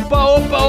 opa, opa,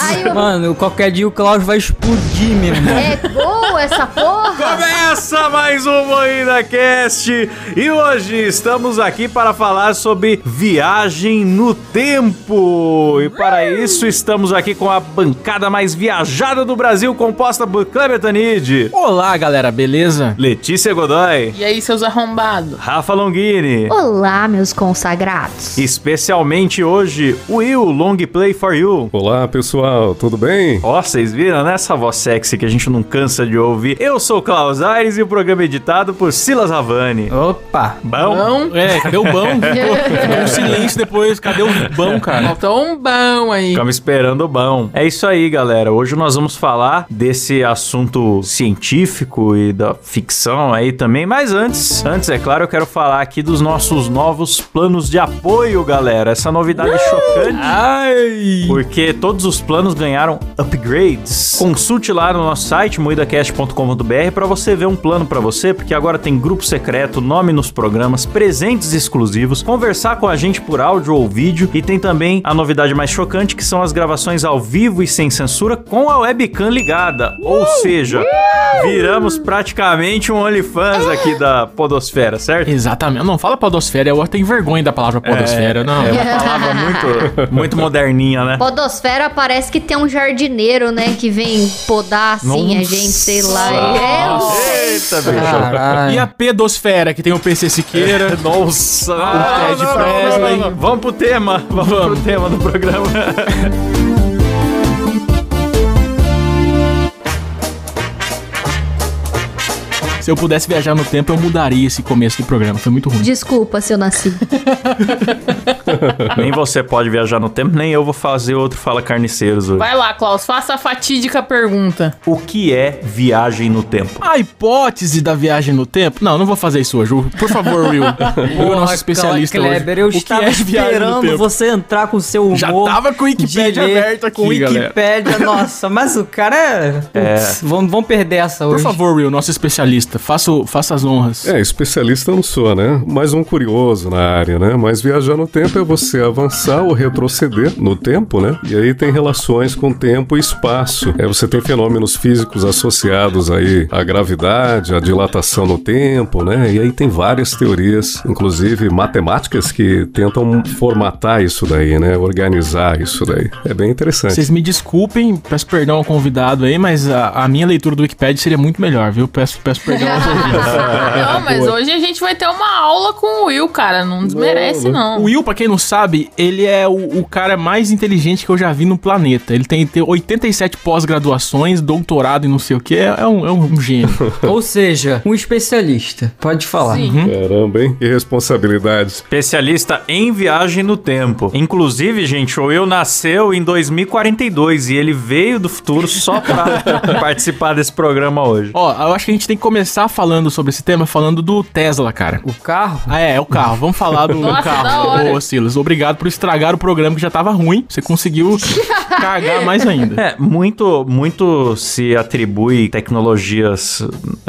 Carniceiro! Mano, qualquer dia o Klaus vai explodir, meu irmão. É boa essa porra! Começa mais um Moída Cast e hoje estamos aqui para falar sobre viagem no tempo. E para isso estamos aqui com a bancada mais viajada do Brasil, composta por Kleber Tanid, Olá, galera, beleza? Letícia Godoy, E aí, seus arrombados? Rafa Longini. Olá, meus consagrados. Especialmente hoje, Will Long Play for You. Olá pessoal, tudo bem? Ó, vocês viram, né? Essa voz sexy que a gente não cansa de ouvir. Eu sou o Klaus Aires e o programa é editado por Silas Havani. Opa. Bom? Bom, É, cadê o bão? Ficou um silêncio depois, cadê o bão, cara? faltou um bom aí. Ficamos esperando o bom. É isso aí, galera. Hoje nós vamos falar desse assunto científico e da ficção aí também. Mas antes, antes, é claro, eu quero falar aqui dos nossos novos planos de apoio, galera. Essa novidade chocante. Ai! Porque todos os planos ganharam upgrades. Consulte lá no nosso site, moidacast.com.br, para você ver um plano para você, porque agora tem grupo secreto, nome nos programas, presentes exclusivos, conversar com a gente por áudio ou vídeo e tem também a novidade mais chocante, que são as gravações ao vivo e sem censura com a webcam ligada. Ou seja, viramos praticamente um OnlyFans aqui da Podosfera, certo? Exatamente. Não fala podosfera, eu tenho vergonha da palavra podosfera, não. É uma palavra muito, muito moderninha, né? Podosfera parece que tem um jardineiro, né? Que vem podar assim a gente, sei lá. É. Eita, bicho. E a pedosfera, que tem o PC Siqueira. Nossa! o Ted Presley. Vamos pro tema, vamos, pro tema do programa. Se eu pudesse viajar no tempo, eu mudaria esse começo do programa. Foi muito ruim. Desculpa se eu nasci. nem você pode viajar no tempo, nem eu vou fazer outro Fala Carniceiros hoje. Vai lá, Klaus, faça a fatídica pergunta. O que é viagem no tempo? A hipótese da viagem no tempo? Não, não vou fazer isso hoje. Por favor, Will. Will é o nosso especialista Kleber, hoje. eu o que estava é esperando tempo? você entrar com seu humor. Já tava com o Wikipedia aberto aqui, Com o galera. Wikipédia, nossa, mas o cara é... Putz, Vamos, vamos perder essa Por hoje. favor, Will, nosso especialista, faça, o- faça as honras. É, especialista eu não sou, né? Mais um curioso na área, né? Mas viajar no tempo é você avançar ou retroceder no tempo, né? E aí tem relações com tempo e espaço. É, você tem fenômenos físicos associados aí à gravidade, à dilatação no tempo, né? E aí tem várias teorias, inclusive matemáticas, que tentam formatar isso daí, né? Organizar isso daí. É bem interessante. Vocês me desculpem, peço perdão ao convidado aí, mas a, a minha leitura do Wikipedia seria muito melhor, viu? Peço, peço perdão Não, mas hoje a gente vai ter uma aula com o Will, cara. Não desmerece, não. O Will, pra quem não sabe, ele é o, o cara mais inteligente que eu já vi no planeta. Ele tem, tem 87 pós-graduações, doutorado e não sei o que. É, é um, é um gênio. Ou seja, um especialista. Pode falar. Sim. Caramba, hein? Que responsabilidade. Especialista em viagem no tempo. Inclusive, gente, o Will nasceu em 2042 e ele veio do futuro só pra participar desse programa hoje. Ó, eu acho que a gente tem que começar falando sobre esse tema, falando do Tesla, cara. O carro? Ah, é, é o carro. Vamos falar do, do Nossa, da carro. Ô, Silas, obrigado por estragar o programa que já tava ruim. Você conseguiu cagar mais ainda. É, muito, muito se atribui tecnologias,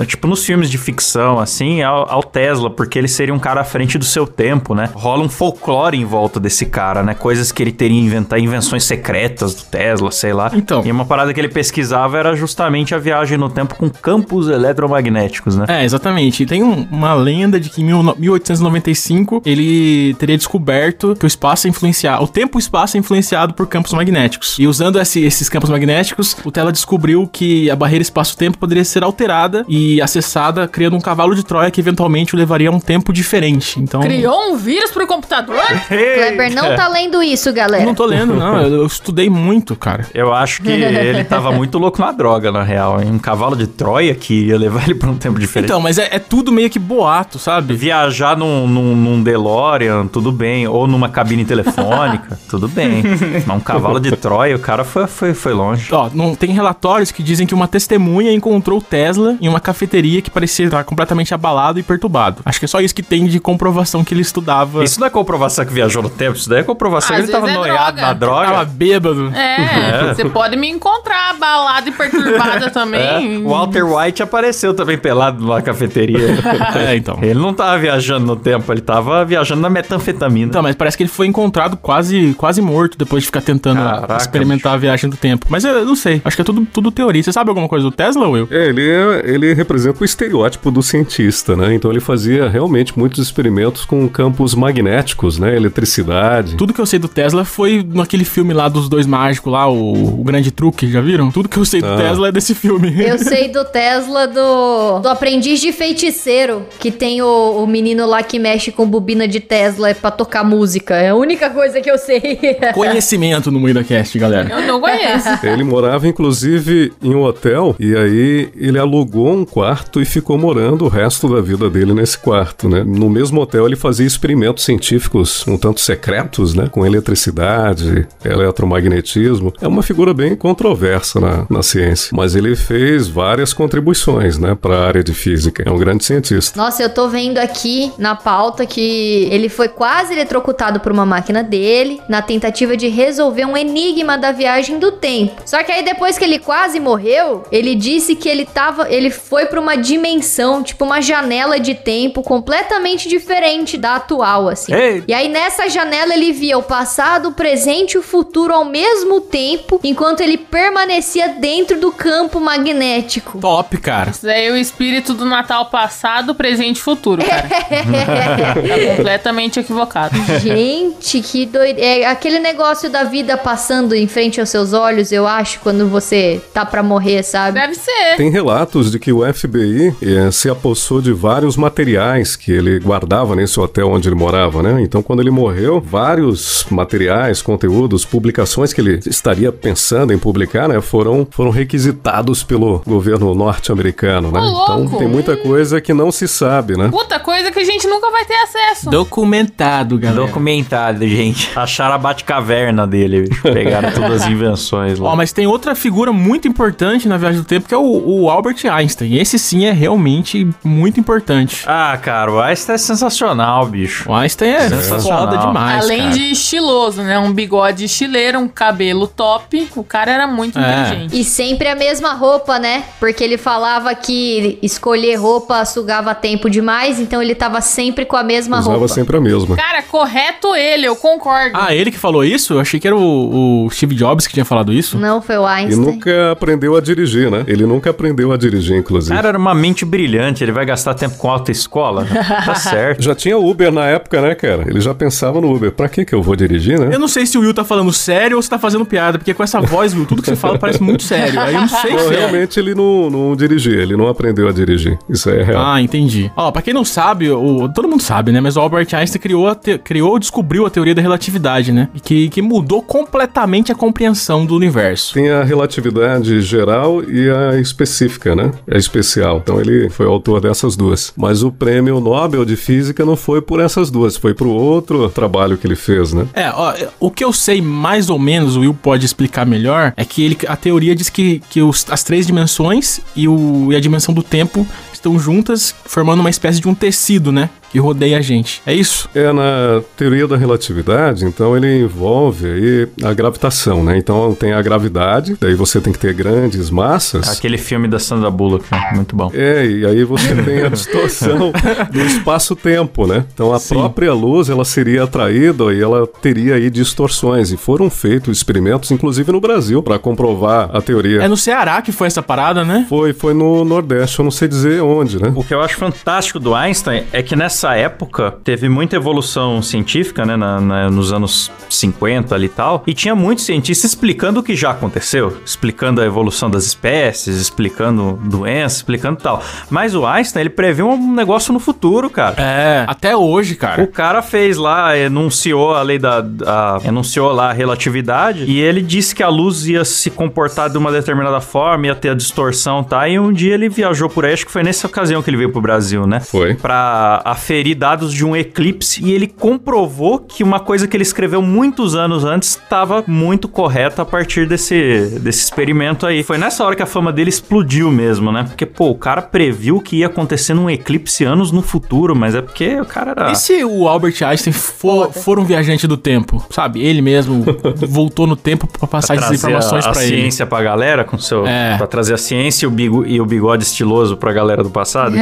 tipo nos filmes de ficção, assim, ao, ao Tesla, porque ele seria um cara à frente do seu tempo, né? Rola um folclore em volta desse cara, né? Coisas que ele teria inventar, invenções secretas do Tesla, sei lá. Então. E uma parada que ele pesquisava era justamente a viagem no tempo com campos eletromagnéticos, né? É, exatamente. E tem um- uma lenda de que em mil- 1895 ele teria descoberto que o espaço é influenciado, o tempo e o espaço é influenciado por campos magnéticos. E usando esse- esses campos magnéticos, o Tesla descobriu que a barreira espaço-tempo poderia ser alterada e acessada, criando um cavalo de Troia que eventualmente o levaria a um tempo diferente. Então, Criou um vírus pro computador? Kleber não tá lendo isso, eu galera. não tô lendo, não. Eu, eu estudei muito, cara. Eu acho que ele tava muito louco na droga, na real. hein? Um cavalo de Troia que ia levar ele pra um tempo diferente. Então, mas é, é tudo meio que boato, sabe? Viajar num, num, num DeLorean, tudo bem. Ou numa cabine telefônica, tudo bem. Mas um cavalo de Troia, o cara foi, foi, foi longe. Ó, não tem relatórios que dizem que uma testemunha encontrou o Tesla em uma cafeteria que parecia estar completamente abalado e perturbado. Acho que é só isso que tem de comprovação que ele estudava. Isso não é comprovação que viajou no tempo, isso daí é comprovação Às que ele tava é noiado droga. na droga. Tava bêbado. É, você pode me encontrar abalada e perturbada É, também. o Walter White apareceu também pelado numa cafeteria. É, então. ele não tava viajando no tempo, ele tava viajando na metanfetamina. Então, mas parece que ele foi encontrado quase, quase morto depois de ficar tentando Caraca, experimentar a viagem do tempo. Mas eu não sei. Acho que é tudo, tudo teoria. Você sabe alguma coisa do Tesla, Will? É, ele, é- ele representa o estereótipo do cientista, né? Então ele fazia realmente muitos experimentos com campos magnéticos, né? Eletricidade. Tudo que eu sei do Tesla foi naquele filme lá dos dois mágicos lá, o, o Grande Truque, já viram? Tudo que eu sei do Ah. Tesla é desse filme. Eu sei do Tesla do, do aprendiz de feiticeiro, que tem o, o menino lá que mexe com bobina de Tesla pra tocar música. É a única coisa que eu sei. Conhecimento no Moída Cast, galera. Eu não conheço. Ele morava, inclusive, em um hotel, e aí ele alugou um quarto e ficou morando o resto da vida dele nesse quarto, né? No mesmo hotel ele fazia experimentos científicos um tanto secretos, né? Com eletricidade, eletromagnetismo. É uma figura bem controversa na, na ciência, mas ele fez várias contribuições, né? Para a área de física. É um grande cientista. Nossa, eu tô vendo aqui na pauta que ele foi quase eletrocutado por uma máquina dele na tentativa de resolver um enigma da viagem do tempo. Só que aí depois que ele quase morreu, ele disse que ele tava, ele foi pra uma dimensão, tipo uma janela de tempo completamente diferente da atual, assim. Ei. E aí nessa janela ele via o passado, o presente e o futuro ao mesmo tempo, enquanto ele permanecia dentro do campo magnético. Top, cara. Isso daí é o espírito do Natal passado, presente e futuro, cara. tá completamente equivocado. Gente, que doido. É aquele negócio da vida passando em frente aos seus olhos, eu acho, quando você tá pra morrer, sabe? Deve ser. Tem relatos de que o FBI eh, se apossou de vários materiais que ele guardava nesse hotel onde ele morava, né? Então, quando ele morreu, vários materiais, conteúdos, publicações que ele estaria pensando em publicar, né, foram, foram requisitados pelo governo norte-americano, né? Ô! Então, tem muita coisa que não se sabe, né? Puta coisa que a gente nunca vai ter acesso. Documentado, galera. Documentado, gente. Acharam a Batcaverna dele, bicho. Pegaram todas as invenções lá. Ó, mas tem outra figura muito importante na viagem do tempo que é o, o Albert Einstein. Esse sim é realmente muito importante. Ah, cara, o Einstein é sensacional, bicho. O Einstein é Sensacional. foda demais. Além cara. de estiloso, né? Um bigode estileiro, um cabelo top. O cara era muito É. inteligente. E sempre a mesma roupa, né? Porque ele falava que escolher roupa sugava tempo demais, então ele tava sempre com a mesma Usava roupa. sempre a mesma. Cara, correto ele, eu concordo. Ah, ele que falou isso? Eu achei que era o, o Steve Jobs que tinha falado isso. Não foi o E Einstein. nunca aprendeu a dirigir, né? Ele nunca aprendeu a dirigir, inclusive. cara era uma mente brilhante, ele vai gastar tempo com autoescola? tá certo. Já tinha Uber na época, né, cara? Ele já pensava no Uber. Pra que que eu vou dirigir, né? Eu não sei se o Will tá falando sério ou se tá fazendo piada, porque com essa voz, Will, tudo que você fala parece muito sério. Aí eu não sei Não, se é. realmente ele não, não dirigia, ele não aprendeu a dirigir. Isso aí é real. Ah, entendi. Ó, pra quem não sabe, o, todo mundo sabe, né? Mas o Albert Einstein criou, te- criou descobriu a teoria da relatividade, né? E que, que mudou completamente a compreensão do universo. Tem a relatividade geral e a específica, né? A especial. Então ele foi autor dessas duas. Mas o prêmio Nobel de Física não foi por essas duas, foi pro outro trabalho que ele fez, né? É, ó, o que eu sei mais ou menos, o Will pode explicar melhor, é que ele, a teoria diz que, que os- as três dimensões e, o, e a dimensão do tempo estão juntas, formando uma espécie de um tecido, né? Que rodeia a gente. É isso? É na teoria da relatividade, então ele envolve aí a gravitação, né? Então tem a gravidade, daí você tem que ter grandes massas. Aquele filme da Sandra Bullock, muito bom. É, e aí você tem a distorção do espaço-tempo, né? Então a Sim. própria luz, ela seria atraída e ela teria aí distorções. E foram feitos experimentos, inclusive no Brasil, para comprovar a teoria. É no Ceará que foi essa parada, né? Foi, foi no Nordeste, eu não sei dizer onde, né? O que eu acho fantástico do Einstein é que nessa época teve muita evolução científica, né, na- na- nos anos 50 ali e tal, e tinha muitos cientistas explicando o que já aconteceu, explicando a evolução das espécies, explicando doenças, explicando tal. Mas o Einstein, ele previu um negócio no futuro, cara. É, até hoje, O cara. cara fez lá, enunciou a lei da. a- enunciou lá a relatividade e ele disse que a luz ia se comportar de uma determinada forma, ia ter a distorção, tá? E um dia ele viajou por aí, acho que foi nessa ocasião que ele veio pro Brasil, né? Foi. Pra aferir dados de um eclipse e ele comprovou que uma coisa que ele escreveu muitos anos antes estava muito correta a partir desse, desse experimento aí. Foi nessa hora que a fama dele explodiu mesmo, né? Porque, pô, o cara previu que ia acontecer num eclipse anos no futuro, mas é porque o cara era. E se o Albert Einstein for, for um viajante do tempo? Sabe? Ele mesmo voltou no tempo pra passar essas trazer informações a, a pra ele. ciência pra galera com seu É. Pra trazer a ciência e o, bigo, e o bigode estiloso pra galera do passado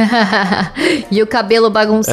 e o cabelo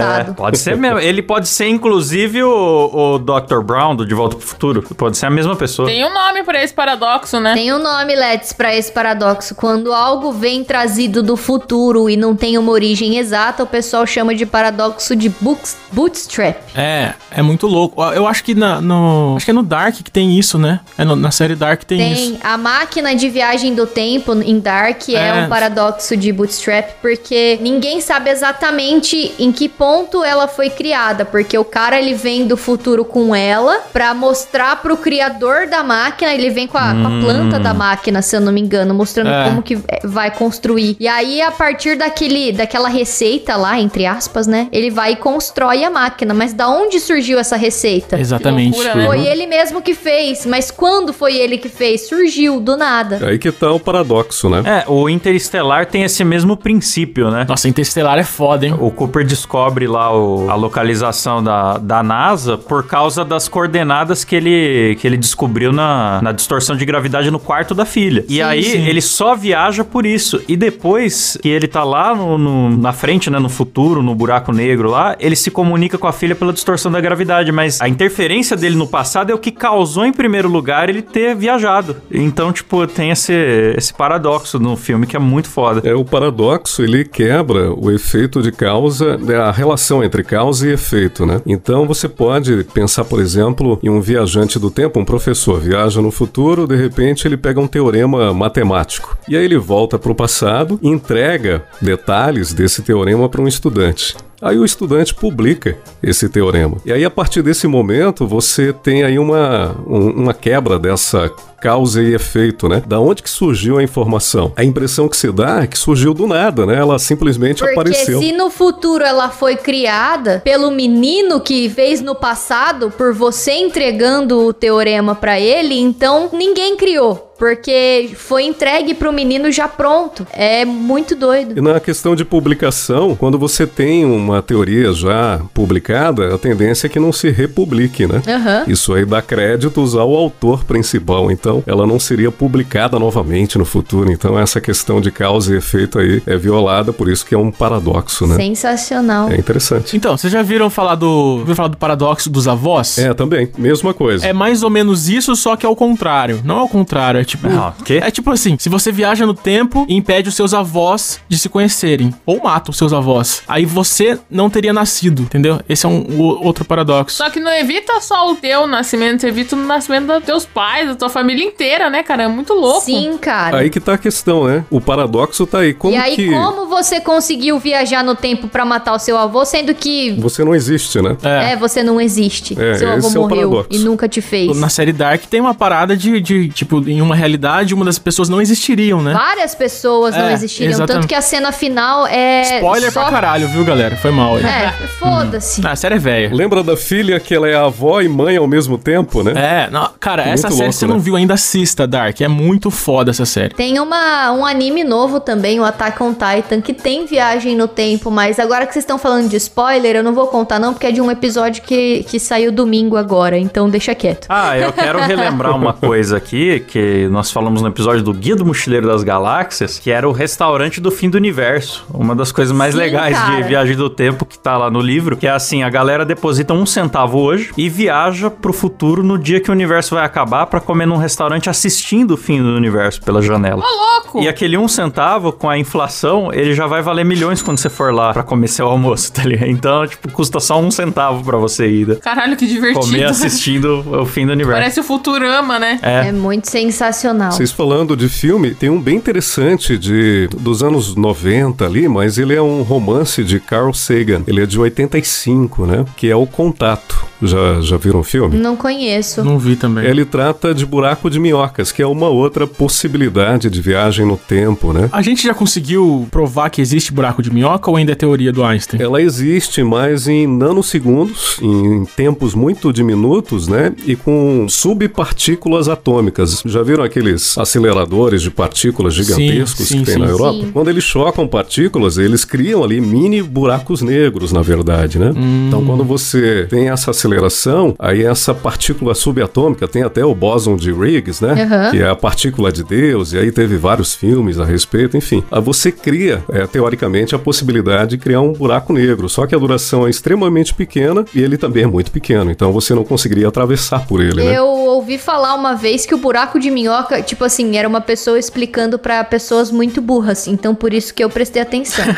É, bagunçado. pode ser mesmo ele pode ser inclusive o, o Dr. Brown do De Volta pro Futuro pode ser a mesma pessoa Tem um nome pra esse paradoxo, né? Tem um nome, Let's, pra esse paradoxo. Quando algo vem trazido do futuro e não tem uma origem exata, o pessoal chama de paradoxo de books- bootstrap. É, é muito louco. Eu acho que na, no. Acho que é no Dark que tem isso, né? É no- na série Dark tem, isso. Tem a máquina de viagem do tempo em Dark é, É. um paradoxo de Bootstrap, porque ninguém sabe exatamente em que ponto ela foi criada, porque o cara ele vem do futuro com ela pra mostrar pro criador da máquina, ele vem com a, com a planta da máquina, se eu não me engano, mostrando É. como que é, vai construir. E aí a partir daquele daquela receita lá, entre aspas, né, ele vai e constrói a máquina, mas da onde surgiu essa receita? Exatamente. Loucura, né? Foi ele mesmo que fez, mas quando foi ele que fez? Surgiu do nada. Aí que tá o paradoxo, né? é o Interestelar tem esse mesmo princípio né Nossa, Interestelar é foda, hein? o Cooper descobre lá o- a localização da, da NASA por causa das coordenadas que ele, que ele descobriu na, na distorção de gravidade no quarto da filha. E aí sim. ele só viaja por isso. E depois que ele tá lá no, no- na frente, né, no futuro, no buraco negro lá, ele se comunica com a filha pela distorção da gravidade. Mas a interferência dele no passado é o que causou, em primeiro lugar, ele ter viajado. Então, tipo, tem esse, esse paradoxo no filme que é muito foda. É o paradoxo, ele quebra o efeito de causa, né, a relação entre causa e efeito, né? Então você pode pensar, por exemplo, em um viajante do tempo, um professor viaja no futuro, de repente ele pega um teorema matemático. E aí ele volta para o passado e entrega detalhes desse teorema para um estudante. Aí o estudante publica esse teorema. E aí, a partir desse momento, você tem aí uma, um- uma quebra dessa causa e efeito, né? Da onde que surgiu a informação? A impressão que se dá é que surgiu do nada, né? Ela simplesmente Porque apareceu. se no futuro ela foi criada pelo menino que fez no passado, por você entregando o teorema pra ele, então ninguém criou. Porque foi entregue pro menino já pronto. É muito doido. E na questão de publicação, quando você tem uma teoria já publicada, a tendência é que não se republique, né? Aham. Isso aí dá créditos ao autor principal, então ela não seria publicada novamente no futuro. Então essa questão de causa e efeito aí é violada, por isso que é um paradoxo, né? Sensacional. É interessante. Então, vocês já viram falar do. Viram falar do paradoxo dos avós? É, também, mesma coisa. É mais ou menos isso, só que ao contrário. Não ao contrário, é tipo. Ah, o quê? É tipo assim: se você viaja no tempo e impede os seus avós de se conhecerem, ou mata os seus avós, aí você não teria nascido, entendeu? Esse é um o- outro paradoxo. Só que não evita só o teu nascimento, evita o nascimento dos teus pais, da tua família inteira, né, cara? É muito louco. Sim, cara. Aí que tá a questão, né? O paradoxo tá aí. Como e aí, que como você conseguiu viajar no tempo pra matar o seu avô, sendo que você não existe, né? É. é, você não existe? É, seu avô é morreu e nunca te fez. Na série Dark tem uma parada de, de, tipo, em uma realidade, uma das pessoas não existiriam, né? Várias pessoas não É, existiriam. exatamente. Tanto que a cena final é. Spoiler só... pra caralho, viu, galera? Foi mal aí. É, foda-se. Ah, a série é velha. Lembra da filha que ela é avó e mãe ao mesmo tempo, né? É, não, cara, Muito essa série louco, você né? não viu ainda, recomendo assista, Dark. É muito foda essa série. Tem uma, um anime novo também, o Attack on Titan, que tem viagem no tempo, mas agora que vocês estão falando de spoiler, eu não vou contar não, porque é de um episódio que, que saiu domingo agora, então deixa quieto. Ah, eu quero relembrar uma coisa aqui, que nós falamos no episódio do Guia do Mochileiro das Galáxias, que era o restaurante do fim do universo. Uma das coisas mais Sim, legais cara. de Viagem do Tempo que tá lá no livro, que é assim, a galera deposita um centavo hoje e viaja pro futuro no dia que o universo vai acabar pra comer num restaurante assistindo o fim do universo pela janela. Ô, louco! E aquele um centavo, com a inflação, ele já vai valer milhões quando você for lá pra comer seu almoço, tá ligado? Então, tipo, custa só um centavo pra você ir né? Caralho, que divertido. comer assistindo o fim do universo. Parece o Futurama, né? É. É muito sensacional. Vocês falando de filme, tem um bem interessante de dos anos 90 ali, mas ele é um romance de Carl Sagan. Ele é de 85, né? Que é o Contato. Já, já viram o filme? Não conheço. Não vi também. Ele trata de buraco de minhocas, que é uma outra possibilidade de viagem no tempo, né? A gente já conseguiu provar que existe buraco de minhoca ou ainda é teoria do Einstein? Ela existe, mas em nanosegundos, em tempos muito diminutos, né? E com subpartículas atômicas. Já viram aqueles aceleradores de partículas gigantescos sim, que tem sim. na Europa? Sim. Quando eles chocam partículas, eles criam ali mini buracos negros, na verdade, né? Hum. Então, quando você tem essa aceleração, aí essa partícula subatômica tem até o bóson de Higgs, né? Aham. Que é a partícula de Deus, e aí teve vários filmes a respeito, enfim. Aí você cria, é, teoricamente, a possibilidade de criar um buraco negro, só que a duração é extremamente pequena e ele também é muito pequeno, então você não conseguiria atravessar por ele, né? Eu ouvi falar uma vez que o buraco de minhoca, tipo assim, era uma pessoa explicando pra pessoas muito burras. Então por isso que eu prestei atenção.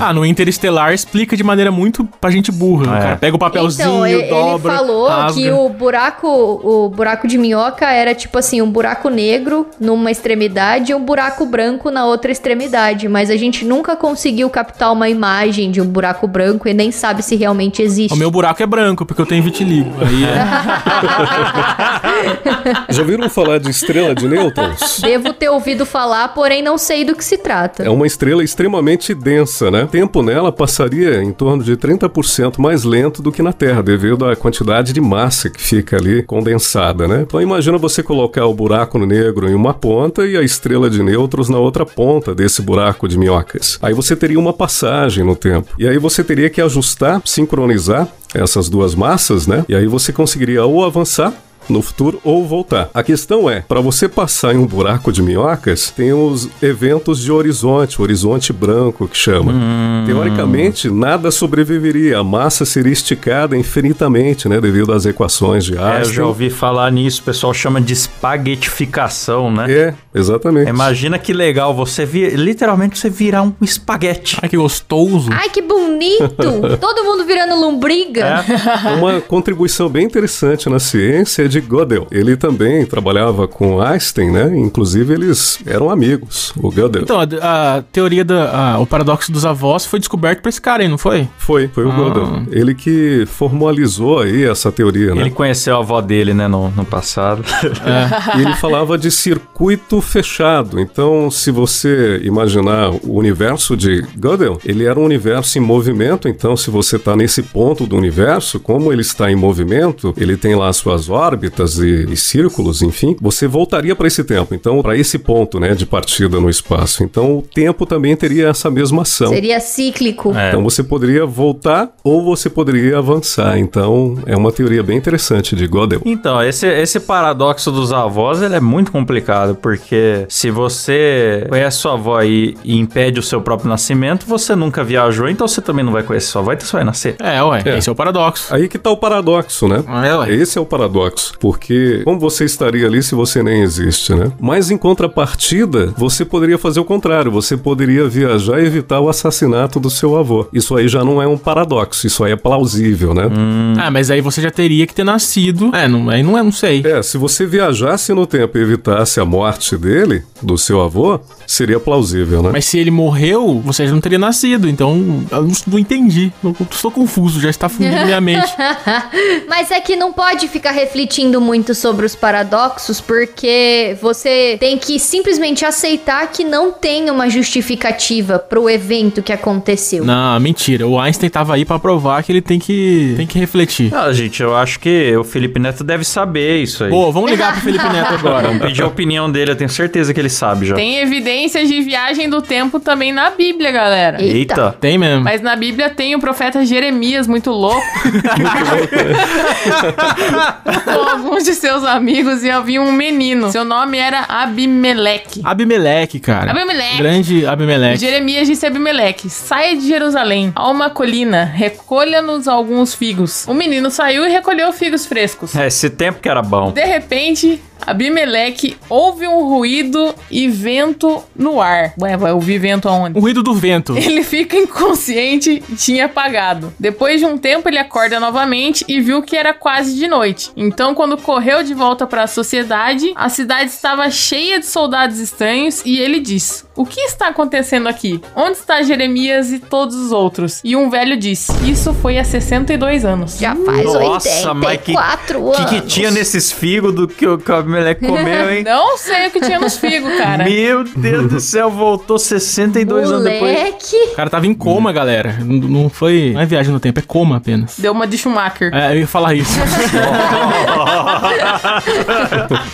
Ah, no Interestelar explica de maneira muito pra gente burra. É. O cara pega o papelzinho, então, ele, falou rasga. que o buraco, o buraco de minhoca era tipo assim, um buraco negro numa extremidade e um buraco branco na outra extremidade. Mas a gente nunca conseguiu captar uma imagem de um buraco branco e nem sabe se realmente existe. O meu buraco é branco, porque eu tenho vitiligo. Aí é... Já viram falar de estrela de nêutrons? Devo ter ouvido falar, porém não sei do que se trata. É uma estrela extremamente densa, né? O tempo nela passaria em torno de 30% mais lento do que na Terra, devido à quantidade de massa que fica ali condensada, né? Então imagina você colocar o buraco negro em uma ponta e a estrela de nêutrons na outra ponta desse buraco de minhocas. Aí você teria uma passagem no tempo. E aí você teria que ajustar, sincronizar essas duas massas, né? E aí você conseguiria ou avançar no futuro ou voltar. A questão é, para você passar em um buraco de minhocas, tem os eventos de horizonte, horizonte branco que chama. Teoricamente, nada sobreviveria, a massa seria esticada infinitamente, né, devido às equações de É, eu Einstein. já ouvi falar nisso, o pessoal chama de espaguetificação, né? É, exatamente. Imagina que legal você vir, literalmente você virar um espaguete. Ai, que gostoso. Ai, que bonito! Todo mundo virando lombriga. É. Uma contribuição bem interessante na ciência é de Gödel. Ele também trabalhava com Einstein, né? Inclusive eles eram amigos, o Gödel. Então, a, a teoria da. a- o paradoxo dos avós foi descoberto por esse cara aí, não foi? Foi, foi o Ah. Gödel. Ele que formalizou aí essa teoria, né? Ele conheceu a avó dele, né, no, no passado. E ele falava de circuito fechado. Então, se você imaginar o universo de Gödel, ele era um universo em movimento. Então, se você está nesse ponto do universo, como ele está em movimento, ele tem lá suas órbitas e, e círculos, enfim, você voltaria para esse tempo. Então, para esse ponto, né, de partida no espaço. Então, o tempo também teria essa mesma ação. Seria cíclico. É. Então você poderia voltar ou você poderia avançar. Então é uma teoria bem interessante de Gödel. Então, esse, esse paradoxo dos avós, ele é muito complicado, porque se você conhece sua avó e, e impede o seu próprio nascimento, você nunca viajou, então você também não vai conhecer sua avó, então você vai nascer. É, ué. É. Esse é o paradoxo. Aí que tá o paradoxo, né? É, ué. Esse é o paradoxo, porque como você estaria ali se você nem existe, né? Mas em contrapartida, você poderia fazer o contrário, você poderia viajar e evitar o assassinato do seu avô. Isso aí já não é um paradoxo, isso aí é plausível, né? Ah, mas aí você já teria que ter nascido. É, não, aí não é, não sei. É, se você viajasse no tempo e evitasse a morte dele, do seu avô, seria plausível, né? Mas se ele morreu, você já não teria nascido. Então, eu não, não entendi. Eu estou confuso, já está fundindo minha mente. Mas é que não pode ficar refletindo discutindo muito sobre os paradoxos porque você tem que simplesmente aceitar que não tem uma justificativa pro evento que aconteceu. Não, mentira. O Einstein tava aí pra provar que ele tem que, tem que refletir. Ah, gente, eu acho que o Felipe Neto deve saber isso aí. Pô, vamos ligar pro Felipe Neto agora. Vamos pedir a opinião dele, eu tenho certeza que ele sabe já. Tem evidências de viagem do tempo também na Bíblia, galera. Eita. Tem mesmo. Mas na Bíblia tem o profeta Jeremias, muito louco. Com alguns de seus amigos e havia um menino. Seu nome era Abimeleque. Abimeleque, cara. Abimeleque. Grande Abimeleque. Jeremias disse a Abimeleque: Saia de Jerusalém a uma colina, recolha-nos alguns figos. O menino saiu e recolheu figos frescos. É, esse tempo que era bom. De repente, Abimeleque ouve um ruído e vento no ar. Ué, vai ouvir vento aonde? O ruído do vento. Ele fica inconsciente e tinha apagado. Depois de um tempo, ele acorda novamente e viu que era quase de noite. Então, quando correu de volta para a sociedade, a cidade estava cheia de soldados estranhos e ele diz: O que está acontecendo aqui? Onde está Jeremias e todos os outros? E um velho disse: Isso foi há 62 anos. Já faz Nossa, mas que- 84 O anos. que, que tinha nesses figos do que o Abimeleque comeu, hein? Não sei o que tinha nos figos, cara. Meu Deus do céu, voltou 62 anos depois. Moleque. O cara tava em coma, galera. N- Não foi. Não é viagem no tempo, é coma apenas. Deu uma de Schumacher. É, eu ia falar isso.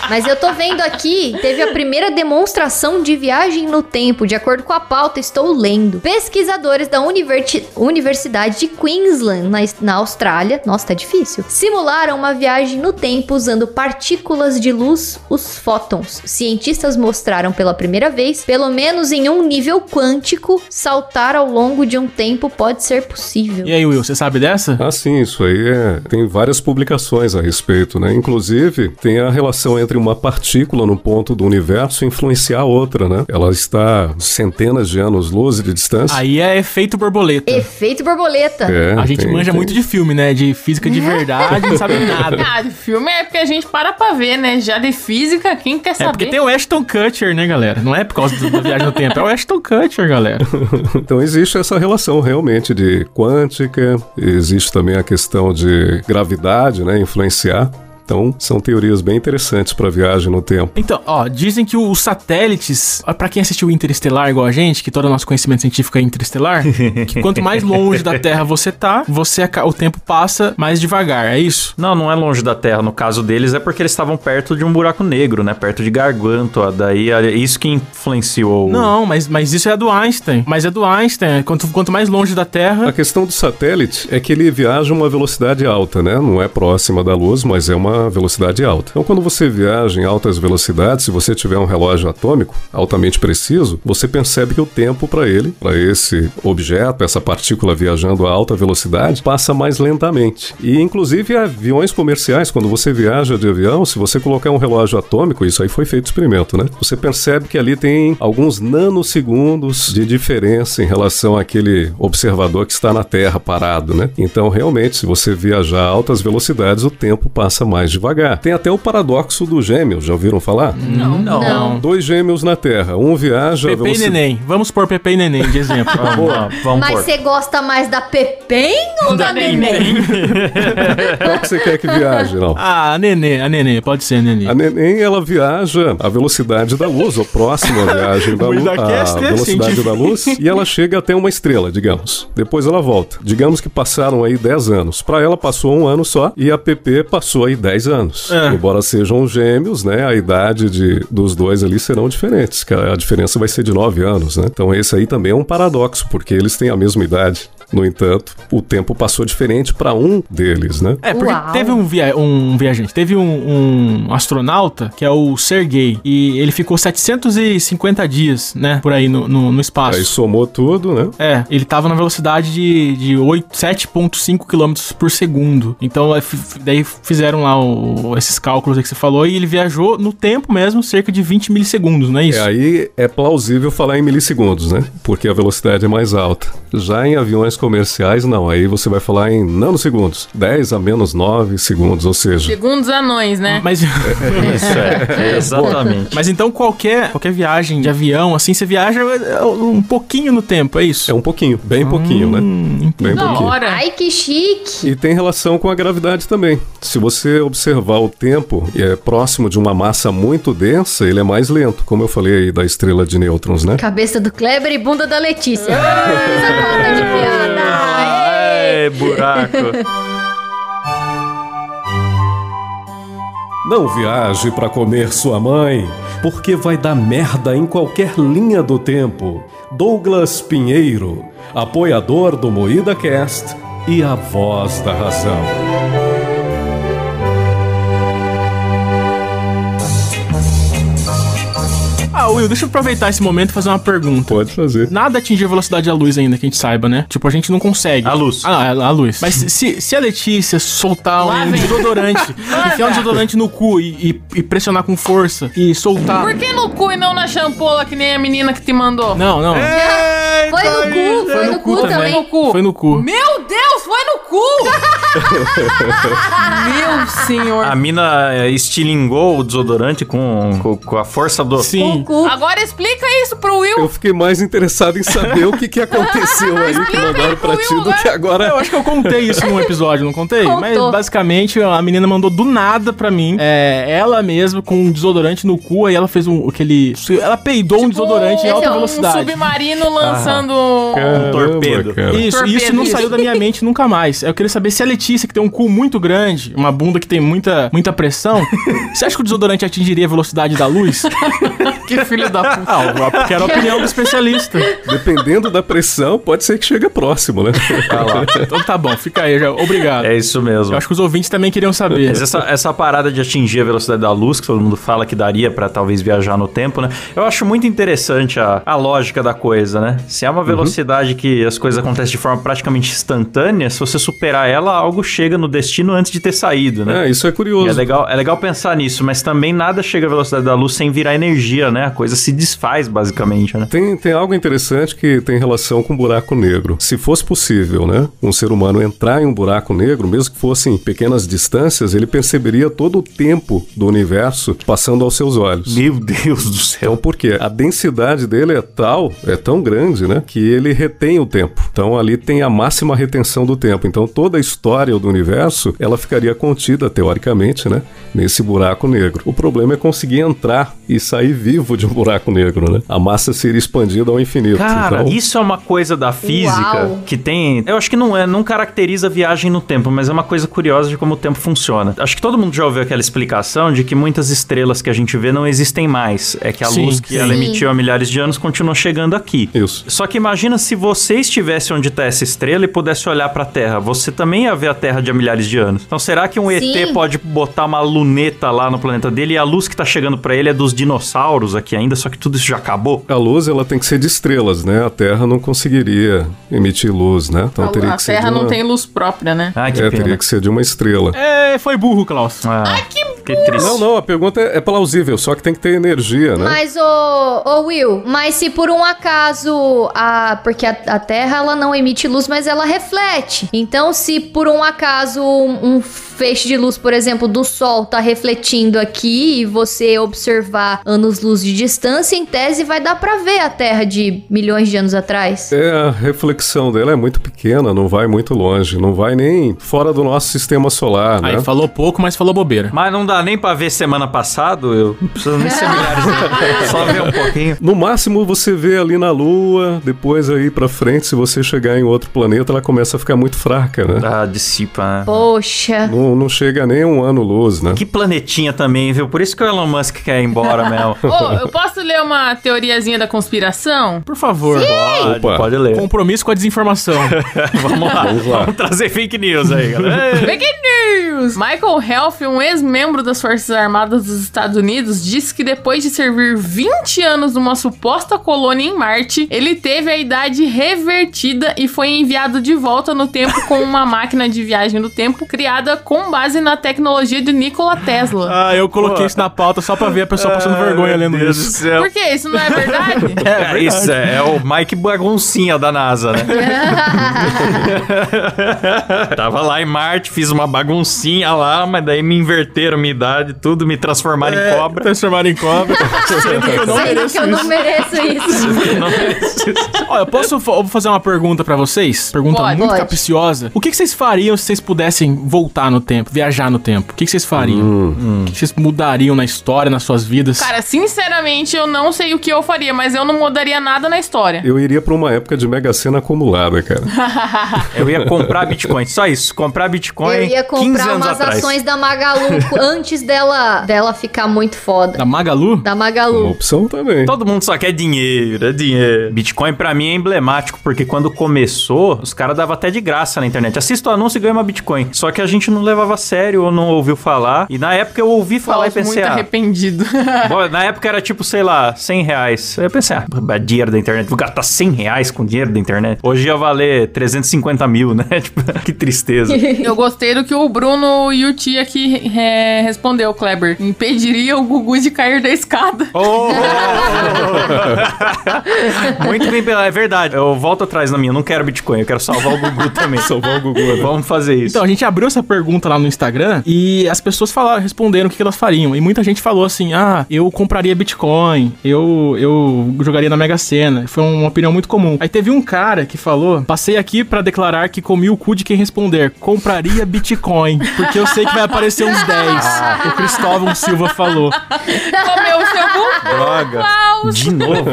Mas eu tô vendo aqui, teve a primeira demonstração de viagem no tempo, de acordo com a pauta, estou lendo. Pesquisadores da Universi- Universidade de Queensland, na, na Austrália, nossa, tá difícil, simularam uma viagem no tempo usando partículas de luz, os fótons. Cientistas mostraram pela primeira vez, pelo menos em um nível quântico, saltar ao longo de um tempo pode ser possível. E aí, Will, você sabe dessa? Ah, sim, isso aí é. Tem várias publicações a respeito, né? Inclusive, tem a relação entre uma partícula no ponto do universo influenciar a outra, né? Ela está centenas de anos-luz de distância. Aí é efeito borboleta. Efeito borboleta. É, A gente tem- manja tem- muito de filme, né? De física de verdade, não sabe nada. Ah, de filme é porque a gente para pra ver, né? Já de física, quem quer É saber? porque tem o Ashton Kutcher, né, galera? Não é por causa do- da viagem no tempo, é o Ashton Kutcher, galera. Então existe essa relação realmente de quântica, existe também a questão de gravidade, né? Influenciar. Então são teorias bem interessantes para viagem no tempo. Então, ó, dizem que os satélites, ó, pra quem assistiu Interestelar igual a gente, que todo o nosso conhecimento científico é interestelar, que quanto mais longe da Terra você tá, você o tempo passa mais devagar, é isso? Não, não é longe da Terra. No caso deles é porque eles estavam perto de um buraco negro, né? Perto de Gargantua. Daí é isso que influenciou. o- Não, mas, mas isso é do Einstein. Mas é do Einstein. Quanto, quanto mais longe da A Terra. questão do satélite é que ele viaja a uma velocidade alta, né? Não é próxima da luz, mas é uma velocidade alta. Então, quando você viaja em altas velocidades, se você tiver um relógio atômico altamente preciso, você percebe que o tempo para ele, para esse objeto, essa partícula viajando a alta velocidade, passa mais lentamente. E, inclusive, aviões comerciais, quando você viaja de avião, se você colocar um relógio atômico, isso aí foi feito experimento, né? Você percebe que ali tem alguns nanosegundos de diferença em relação àquele observador que está na Terra parado, né? Então, realmente, se você viajar a altas velocidades, o tempo passa mais devagar. Tem até o paradoxo do gêmeo, já ouviram falar? Não, Não. Dois gêmeos na Terra, um viaja Pepe e velocidade... Neném. Vamos pôr Pepe e Neném de exemplo. Vamos, vamos Mas você gosta mais da Pepem ou da Neném? Qual que você quer que viaje, não? ah, a Nenê, a Nenê, pode ser a Nenê. A neném, ela viaja a velocidade da luz, ou próximo à viagem da luz, a é velocidade científico. da luz, e ela chega até uma estrela, digamos. Depois ela volta. Digamos que passaram aí 10 anos. Para ela passou um ano só, e a PP passou aí 10 anos. É. Embora sejam gêmeos, né, a idade de, dos dois ali serão diferentes, que a a diferença vai ser de 9 anos, né? Então esse aí também é um paradoxo, porque eles têm a mesma idade. No entanto, o tempo passou diferente para um deles, né? É, porque Uau. teve um, via um viajante, teve um, um astronauta, que é o Sergei, e ele ficou 750 dias, né, por aí no, no, no espaço. Aí somou tudo, né? É, ele tava na velocidade de, de 8 7.5 km por segundo. Então, daí fizeram lá o- esses cálculos aí que você falou e ele viajou no tempo mesmo, cerca de 20 milissegundos, não é isso? É, aí é plausível falar em milissegundos, né? Porque a velocidade é mais alta. Já em aviões comerciais, não. Aí você vai falar em nanosegundos. 10 a menos 9 segundos, ou seja... Segundos anões, né? Mas, Isso é, exatamente. mas então qualquer, qualquer viagem de avião, assim, você viaja é, um pouquinho no tempo, é isso? É um pouquinho, bem pouquinho, né? Hum, Bem Da pouquinho. hora. Ai, que chique. E tem relação com a gravidade também. Se você observar o tempo e é próximo de uma massa muito densa, ele é mais lento, como eu falei aí da estrela de nêutrons, né? Cabeça do Kleber e bunda da Letícia. Fiz a conta de piada. É, buraco. Não viaje para comer sua mãe, porque vai dar merda em qualquer linha do tempo. Douglas Pinheiro, apoiador do Moída Cast e a voz da razão. Ah, Will, deixa eu aproveitar esse momento e fazer uma pergunta. Pode fazer. Nada atingiu a velocidade da luz ainda, que a gente saiba, né? Tipo, a gente não consegue. A luz. Ah, a, a luz. Mas se, se a Letícia soltar Lá um vem. desodorante, enfiar um desodorante no cu e, e- e pressionar com força e soltar. Por que no cu e não na champola, que nem a menina que te mandou? Não, não. Foi no cu, foi no cu Foi também. no cu. Foi no cu. Meu Deus, foi no cu! Meu senhor. A mina é, estilingou o desodorante com, com, com a força do... Sim. Cu. Agora explica isso pro Will. Eu fiquei mais interessado em saber o que, que aconteceu aí que mandaram pra ti do que agora. Eu acho que eu contei isso num episódio, não contei? Contou. Mas basicamente a menina mandou do nada pra mim. É, ela mesma com um desodorante no cu, aí ela fez um aquele. Ela peidou um desodorante em alta é um Um velocidade. submarino lançando. Caramba, torpedo. cara. Isso, Torpedo, isso não isso. saiu da minha mente nunca mais. Eu queria saber se a Letícia, que tem um cu muito grande, uma bunda que tem muita, muita pressão, você acha que o desodorante atingiria a velocidade da luz? Que filho da puta. Ah, porque era a opinião do especialista. Dependendo da pressão, pode ser que chegue próximo, né? Então tá bom, fica aí, já. obrigado. É isso mesmo. Eu acho que os ouvintes também queriam saber. Mas essa, essa parada de atingir a velocidade da luz, que todo mundo fala que daria pra talvez viajar no tempo, né? Eu acho muito interessante a, a lógica da coisa, né? Se é uma velocidade que as coisas acontecem de forma praticamente instantânea, se você superar ela, algo chega no destino antes de ter saído, né? É, isso é E curioso. É legal, é legal pensar nisso, mas também nada chega à velocidade da luz sem virar energia, né? A coisa se desfaz, basicamente, né? Tem, tem algo interessante que tem relação com o buraco negro. Se fosse possível, né, um ser humano entrar em um buraco negro, mesmo que fossem pequenas distâncias, ele perceberia todo o tempo do universo passando aos seus olhos. Meu Deus do céu. Então, por quê? A densidade dele é tal, é tão grande, né, que ele retém o tempo. Então, ali tem a máxima retenção do tempo. Então, toda a história do universo, ela ficaria contida, teoricamente, né, nesse buraco negro. O problema é conseguir entrar e sair vivo de um buraco negro, né? A massa seria expandida ao infinito. Cara, então, isso é uma coisa da física Uau. que tem. Eu acho que não é, não caracteriza a viagem no tempo, mas é uma coisa curiosa de como o tempo funciona. Acho que todo mundo já ouviu aquela explicação de que muitas estrelas que a gente vê não existem mais. É que a Sim, luz que sim. ela emitiu há milhares de anos continua chegando aqui. Isso. Só que imagina se você estivesse onde está essa estrela e pudesse olhar para a Terra. Você também ia ver a Terra de há milhares de anos. Então será que um Sim. ET pode botar uma luneta lá no planeta dele e a luz que tá chegando para ele é dos dinossauros aqui ainda, só que tudo isso já acabou? A luz ela tem que ser de estrelas, né? A Terra não conseguiria emitir luz, né? Então teria a que ser Terra de uma... não tem luz própria, né? Ah, que É, pena. teria que ser de uma estrela. É, foi burro, Klaus. Ah, que, triste. Não, não, a pergunta é, é plausível, só que tem que ter energia, né? Mas, ô, ô Will, mas se por um acaso a. Porque a, a Terra ela não emite luz, mas ela reflete. Então, se por um acaso um, um feixe de luz, por exemplo, do Sol tá refletindo aqui e você observar anos-luz de distância, em tese vai dar pra ver a Terra de milhões de anos atrás. É, a reflexão dela é muito pequena, não vai muito longe, não vai nem fora do nosso sistema solar, né? Aí falou pouco, mas falou bobeira. Mas não dá nem pra ver semana passada, eu não preciso nem ser milhares, de- só ver um pouquinho. No máximo você vê ali na Lua, depois aí pra frente, se você chegar em outro planeta, ela começa a ficar muito fraca, né? Ah, dissipa, né? Poxa. Não, não chega nem um ano luz, né? Que planetinha também, viu? Por isso que o Elon Musk quer ir embora mesmo. Eu posso ler uma teoriazinha da conspiração? Por favor. Pode, Opa. pode ler. Compromisso com a desinformação. Vamos lá. Vamos lá. Vamos trazer fake news aí, galera. Fake news! Michael Helf, um ex-membro das Forças Armadas dos Estados Unidos disse que depois de servir 20 anos numa suposta colônia em Marte, ele teve a idade revertida e foi enviado de volta no tempo com uma máquina de viagem no tempo criada com base na tecnologia de Nikola Tesla. Ah, eu coloquei isso na pauta só pra ver a pessoa passando vergonha lendo Deus do isso. céu. Por quê? Isso não é verdade? É, isso, é, é o Mike Baguncinha da NASA, né? Tava lá em Marte, fiz uma baguncinha lá, mas daí me inverteram minha idade, tudo, me transformaram em cobra. Transformado em cobra. Sendo que eu não mereço que eu não isso. mereço isso. Não mereço isso. Olha, eu posso fa- eu vou fazer uma pergunta pra vocês? Pergunta Pode. muito Pode. capciosa. O que, que vocês fariam se vocês pudessem voltar no tempo, viajar no tempo? O que, que vocês fariam? O que, que vocês mudariam na história, nas suas vidas? Cara, sinceramente, eu não sei o que eu faria, mas eu não mudaria nada na história. Eu iria pra uma época de Mega Sena acumulada, cara. Eu ia comprar Bitcoin, só isso. Comprar Bitcoin Eu ia 15 comprar anos umas atrás. ações da Magalu antes dela, dela ficar muito foda. Da Magalu? Da Uma Magalu. opção também. Todo mundo só quer dinheiro, é dinheiro. Bitcoin pra mim é emblemático, porque quando começou, os caras davam até de graça na internet. Assista o anúncio e ganha uma Bitcoin. Só que a gente não levava a sério ou não ouviu falar. E na época eu ouvi falar e pensei, muito ah, arrependido. Bom, na época era tipo, sei lá, 100 reais. Aí eu pensei, ah, dinheiro da internet. Vou gastar 100 reais com dinheiro da internet. Hoje ia valer 350 mil, né? Tipo, que tristeza. Eu gostei do que o Bruno Yuti aqui é, respondeu, Kleber. Impediria o Gugu de cair da escada. Oh! Muito bem, é verdade. Eu volto atrás na minha. Eu não quero Bitcoin, eu quero salvar o Gugu também. Salvar o Gugu, né? Vamos fazer isso. Então, a gente abriu essa pergunta lá no Instagram e as pessoas falaram, responderam o que elas fariam. E muita gente falou assim: ah, eu compraria Bitcoin, eu, eu jogaria na Mega Sena. Foi uma opinião muito comum. Aí teve um cara que falou: passei aqui pra declarar que comi o cu de quem responder, compraria Bitcoin, porque eu sei que vai aparecer uns 10. o Cristóvão Silva falou. Comeu o seu Gugu. Droga. De novo.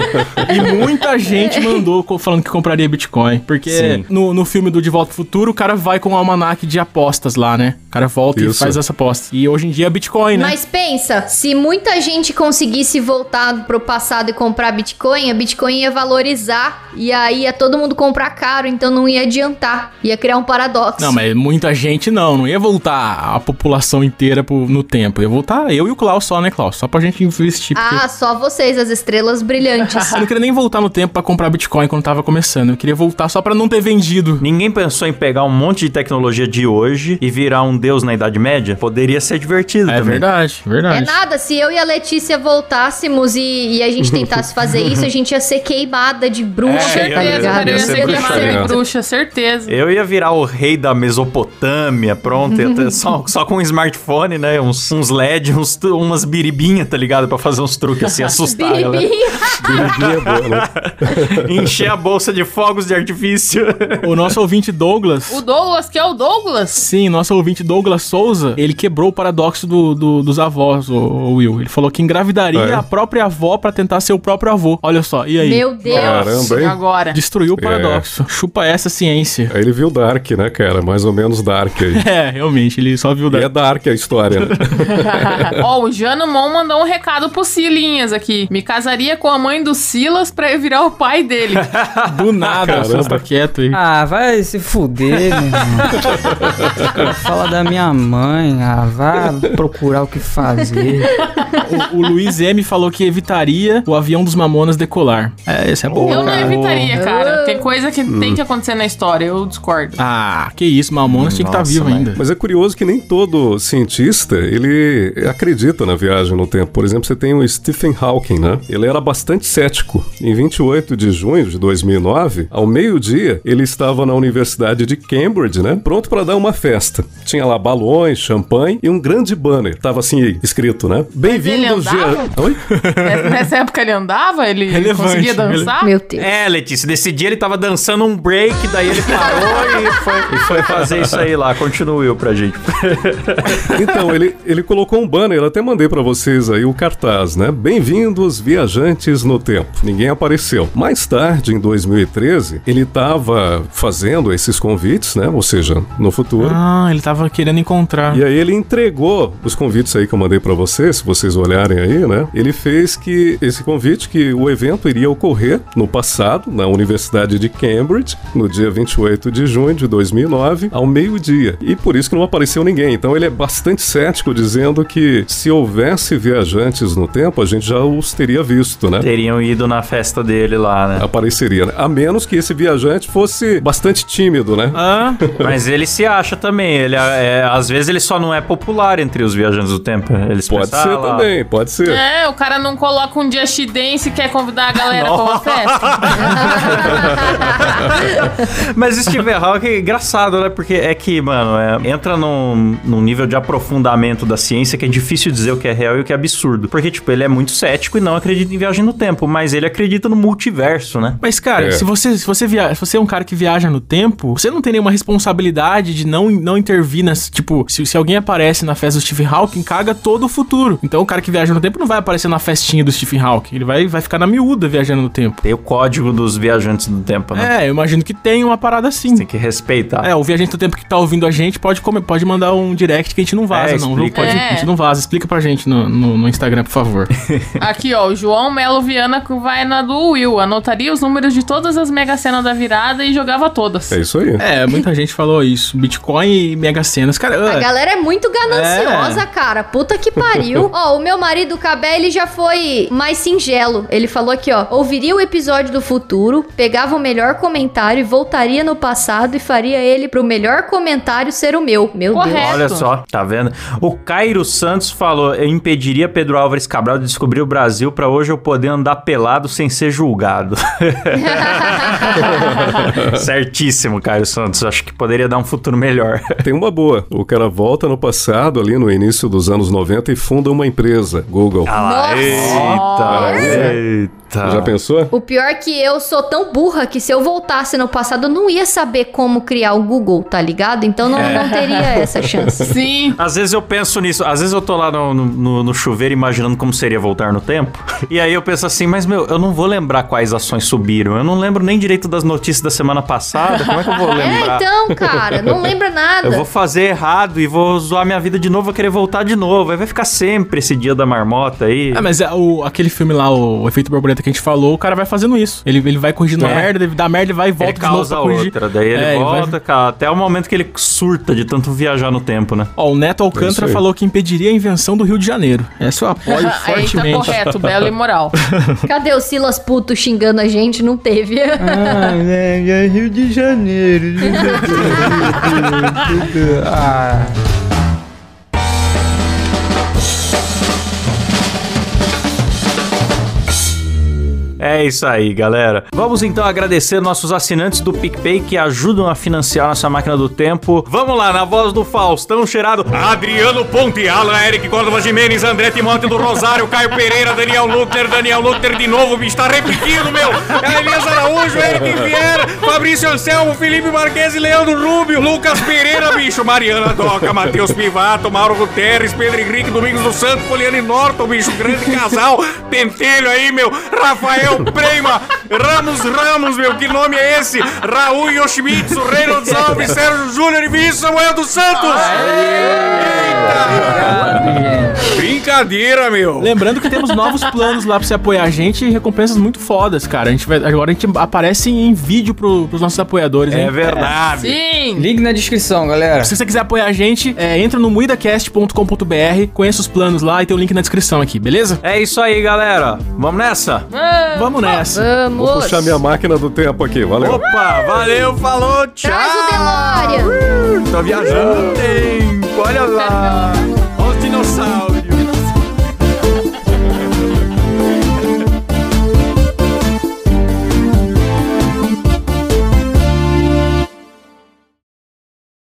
E muita gente mandou falando que compraria Bitcoin. Porque Sim. no, no filme do De Volta ao Futuro, o cara vai com um almanac de apostas lá, né? O cara volta e Isso. faz essa aposta. E hoje em dia é Bitcoin, né? Mas pensa, se muita gente conseguisse voltar pro passado e comprar Bitcoin, a Bitcoin ia valorizar e aí ia todo mundo comprar caro, então não ia adiantar. Ia criar um paradoxo. Não, mas muita gente não. Não ia voltar a população inteira pro- no tempo. Ia voltar eu e o Klaus só, né, Klaus? Só pra gente investir. Porque Ah, só vocês, as estrelas brilhantes. eu não queria nem voltar no tempo pra comprar Bitcoin quando tava começando. Eu queria voltar só pra não ter vendido. Ninguém pensou em pegar um monte de tecnologia de hoje e virar um deus na Idade Média? Poderia ser divertido É também. verdade, É verdade. nada, se eu e a Letícia voltássemos e, e a gente tentasse fazer isso, a gente ia ser queimada de bruxa, É, tá ligado? eu ia ser queimada né? de bruxa, certeza. Eu ia virar o rei da Mesopotâmia, pronto. ia ter só, só com um smartphone, né? Uns, uns LED, uns, umas biribinhas, tá ligado? Pra fazer uns truques assim, assustar. Biribinha. Biribinha é né? Encher a bolsa de fogos de artifício. O nosso ouvinte Douglas. O Douglas, que é o Douglas? Sim, nosso ouvinte Douglas Souza, ele quebrou o paradoxo do, do- dos avós, o, o Will. Ele falou que engravidaria é? a própria avó pra tentar ser o próprio avô. Olha só, e aí? Meu Deus. Caramba, hein? Agora. Destruiu o paradoxo. Chupa essa ciência. Aí ele viu Dark, né, cara? Mais ou menos Dark aí. É, realmente, ele só viu E da... é Dark a história, né? Ó, o Janomon mandou um recado pro Silinhas aqui. Me casaria com a mãe do Silas pra eu virar o pai dele. do nada. Caramba. Silas tá quieto aí. Ah, vai se fuder, meu irmão. Fala da minha mãe. Ah, vá procurar o que fazer. O, o Luiz M falou que evitaria o avião dos Mamonas decolar. É, esse é bom. Eu não cara. evitaria, cara. Oh. Tem coisa que tem que acontecer na história, eu discordo. Ah, que isso, Mamonas tinha que estar Nossa, vivo mas- ainda. Mas é curioso que nem todo cientista, ele acredita na viagem no tempo. Por exemplo, você tem o Stephen Hawking, né? Ele era bastante cético. Em 28 de junho de 2009, ao meio-dia, ele estava na Universidade de Cambridge, né? Pronto para dar uma festa. Tinha lá balões, champanhe e um grande banner. Tava assim escrito, né? Bem-vindos? Jean- Oi? Nessa- época ele andava? Ele Relevante, conseguia dançar? Meu Deus. É, Letícia, nesse dia ele tava dançando um break, daí ele parou e, foi, e foi fazer isso aí lá. Continue pra gente. Então, ele, ele colocou um banner, eu até mandei pra vocês aí o cartaz, né? Bem-vindos, viajantes no tempo. Ninguém apareceu. Mais tarde, em 2013, ele estava fazendo esses convites, né? Ou seja, no futuro. Ah, ele tava querendo encontrar. E aí ele entregou os convites aí que eu mandei pra vocês, se vocês olharem aí, né? Ele fez que esse convite que o evento iria ocorrer no passado, na Universidade de Cambridge, no dia 28 de junho de 2009, ao meio-dia. E por isso que não apareceu ninguém. Então ele é bastante cético dizendo que se houvesse viajantes no tempo, a gente já os teria visto, né? Teriam ido na festa dele lá, né? Apareceria, né? A menos que esse viajante fosse bastante tímido, né? Ah, Mas ele se acha também. Ele é, às vezes ele só não é popular entre os viajantes do tempo. Eles Pode pensam, ser "Ah, lá, também, pode ser. É, o cara não coloca um Just Dance e quer convidar a galera pra uma festa. Mas Steve Hawking é engraçado, né? Porque é que, mano, é- entra num, num nível de aprofundamento da ciência que é difícil dizer o que é real e o que é absurdo. Porque, tipo, ele é muito cético e não acredita em viagem no tempo, mas ele acredita no multiverso, né? mas cara, É. se você se você via, se você é um cara que viaja no tempo, você não tem nenhuma responsabilidade de não, não intervir nas, tipo, se, se alguém aparece na festa do Stephen Hawking, caga todo o futuro. Então o cara que viaja no tempo não vai aparecer na festinha do Stephen Hawking, ele vai vai ficar na miúda viajando no tempo. Tem o código dos viajantes do tempo, né? É, eu imagino que tem uma parada assim. Tem que respeitar. É, o viajante do tempo que tá ouvindo a gente pode, come- pode mandar um direct que a gente não vaza, É, não. viu? Pode, É. A gente não vaza. Explica pra gente no, no, no Instagram, por favor. Aqui, ó, o João Melo Viana que vai na do Will. Anotaria os números de todas as Mega Sena da virada e jogava todas. É isso aí. é, muita gente falou isso. Bitcoin e Mega Senas. Cara, A galera é muito gananciosa, É. cara. Puta que pariu. ó, o meu marido Cabé, ele já foi mais singelo. Ele falou aqui, ó. Ouviria o episódio do futuro, pegava o melhor comentário e voltaria no passado e faria ele pro melhor comentário ser o meu. Meu Correto. Deus. Olha só, tá vendo? O Cairo Santos falou: eu impediria Pedro Álvares Cabral de descobrir o Brasil pra hoje eu poder andar pelado sem ser julgado. Certíssimo, Cairo Santos. Acho que poderia dar um futuro melhor. Tem uma boa. O cara volta no passado, ali no início dos anos 90, e funda uma empresa, Google. Ah lá, Nossa. Eita, eita. Já pensou? O pior é que eu sou tão burra que se eu voltasse no passado, eu não ia saber como criar o Google, tá ligado? Então não, não teria essa chance. Sim. Às vezes eu penso nisso, às vezes eu tô lá no, no, no chuveiro imaginando como seria voltar no tempo. E aí eu penso assim, mas meu, eu não vou lembrar quais ações subiram. Eu não lembro nem direito das notícias da semana passada. Como é que eu vou É, lembrar? então, cara, não lembra nada. Eu vou fazer errado e vou zoar minha vida de novo, vou querer voltar de novo. Aí vai ficar sempre esse dia da marmota aí. É, mas é, o, aquele filme lá, o, o Efeito Borboleta que a gente falou, o cara vai fazendo isso. Ele, ele vai corrigindo a É. merda, ele dá merda, ele vai e volta ele de novo causa pra corrigir. outra, daí ele É, vai- volta, cara, até o momento que ele surta de tanto viajar no tempo, né? Ó, o Neto É Alcântara aí. falou que impediria a invenção do Rio de Janeiro. Essa eu apoio Aí tá fortemente. correto, belo e moral. Cadê o Silas Puto xingando a gente? Não teve. Ah, é, é Rio de Janeiro. Rio de Janeiro. ah. É isso aí, galera. Vamos então agradecer nossos assinantes do PicPay que ajudam a financiar nossa máquina do tempo. Vamos lá, na voz do Faustão cheirado. Adriano Ponte, Alan, Eric Córdova Jimenez, André Timóteo do Rosário, Caio Pereira, Daniel Lutter, Daniel Lutter de novo, bicho, tá repetindo, meu. É Elias Araújo, Eric Vieira, Fabrício Anselmo, Felipe Marques e Leandro Rubio, Lucas Pereira, bicho, Mariana Doca, Matheus Pivato, Mauro Guterres, Pedro Henrique, Domingos do Santo, Poliane Norton, bicho, grande casal, Pentelho aí, meu, Rafael Prema, Ramos Ramos, meu, que nome é esse? Raul Yoshimitsu, Reynolds Alves, Sérgio Júnior e Vinícius Samuel dos Santos! Eita! Brincadeira, meu! Lembrando que temos novos planos lá pra você apoiar a gente e recompensas muito fodas, cara. A gente vai, agora a gente aparece em vídeo pro, pros nossos apoiadores, hein? É verdade. Sim. Link na descrição, galera. Se você quiser apoiar a gente, é, entra no muidacast.com.br, conheça os planos lá e tem o link na descrição aqui, beleza? É isso aí, galera. Vamos nessa? Vamos nessa. Vamos. Vou puxar minha máquina do tempo aqui, valeu. Opa, valeu, falou, tchau! Traz o DeLorean. Tô viajando no tempo, olha lá! Olha os dinossauros!